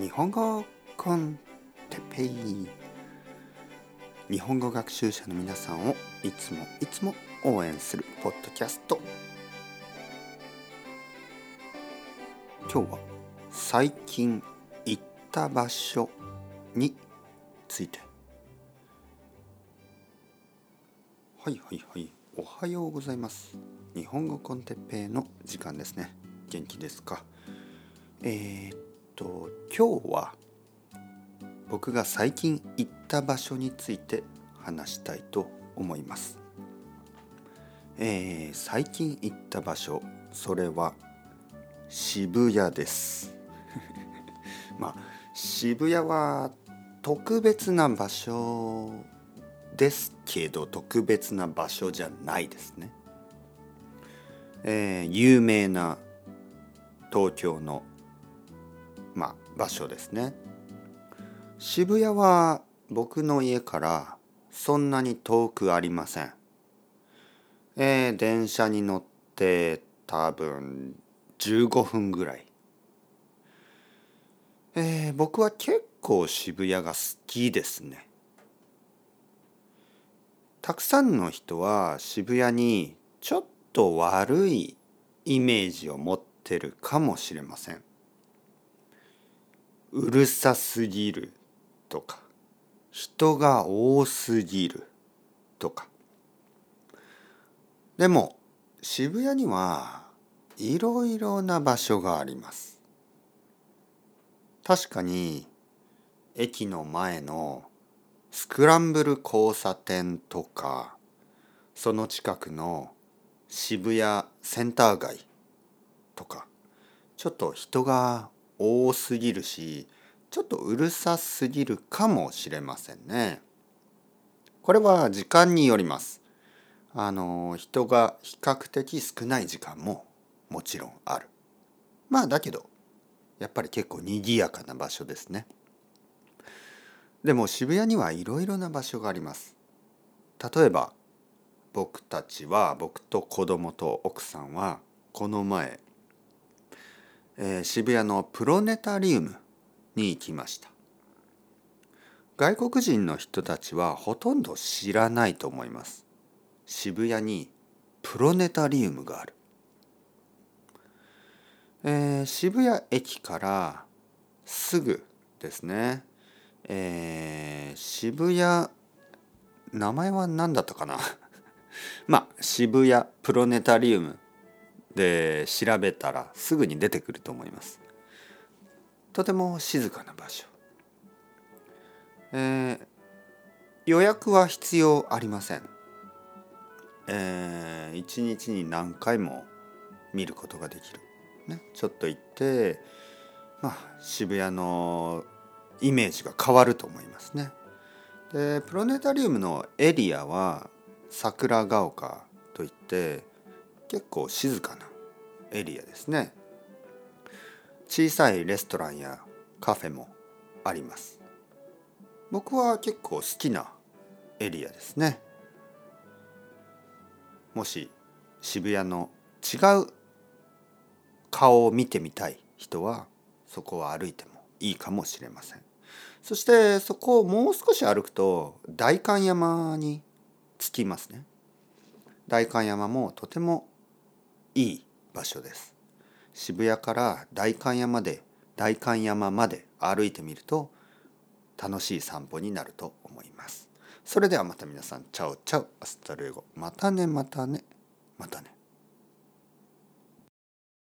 日本語コンテペイ日本語学習者の皆さんをいつもいつも応援するポッドキャスト今日は最近行った場所について。はいはいはい。おはようございます。日本語コンテッペイの時間ですね元気ですか？えー、っと今日は僕が最近行った場所について話したいと思いますえー、最近行った場所それは渋谷です まあ渋谷は特別な場所ですけど特別な場所じゃないですね。えー、有名な東京の、場所ですね。渋谷は僕の家からそんなに遠くありません。えー、電車に乗って多分15分ぐらい。えー、僕は結構渋谷が好きですね。たくさんの人は渋谷にちょっと悪いイメージを持ってるかもしれません。うるさすぎるとか人が多すぎるとか。でも渋谷にはいろいろな場所があります。確かに駅の前のスクランブル交差点とかその近くの渋谷センター街とかちょっと人が多すぎるしちょっとうるさすぎるかもしれませんね。これは時間によります。あの人が比較的少ない時間ももちろんある。まあだけどやっぱり結構賑やかな場所ですね。でも渋谷にはいろいろな場所があります。例えば僕たちは僕と子供と奥さんはこの前、えー、渋谷のプロネタリウムに行きました。外国人の人たちはほとんど知らないと思います。渋谷にプロネタリウムがある、えー、渋谷駅からすぐですね。えー、渋谷名前は何だったかな。まあ渋谷プロネタリウムで調べたらすぐに出てくると思います。とても静かな場所、えー、予約は必要ありません、えー、一日に何回も見ることができる、ね、ちょっと行ってまあ渋谷のイメージが変わると思いますね。でプロネタリウムのエリアは桜ヶ丘といって結構静かなエリアですね。小さいレストランやカフェもあります。僕は結構好きなエリアですね。もし渋谷の違う顔を見てみたい人はそこは歩いてもいいかもしれません。そしてそこをもう少し歩くと代官山に着きますね。代官山もとてもいい場所です。渋谷から代官山まで代官山まで歩いてみると楽しい散歩になると思います。それではまた皆さん、 Chao chao、hasta luego。またね、またね、またね。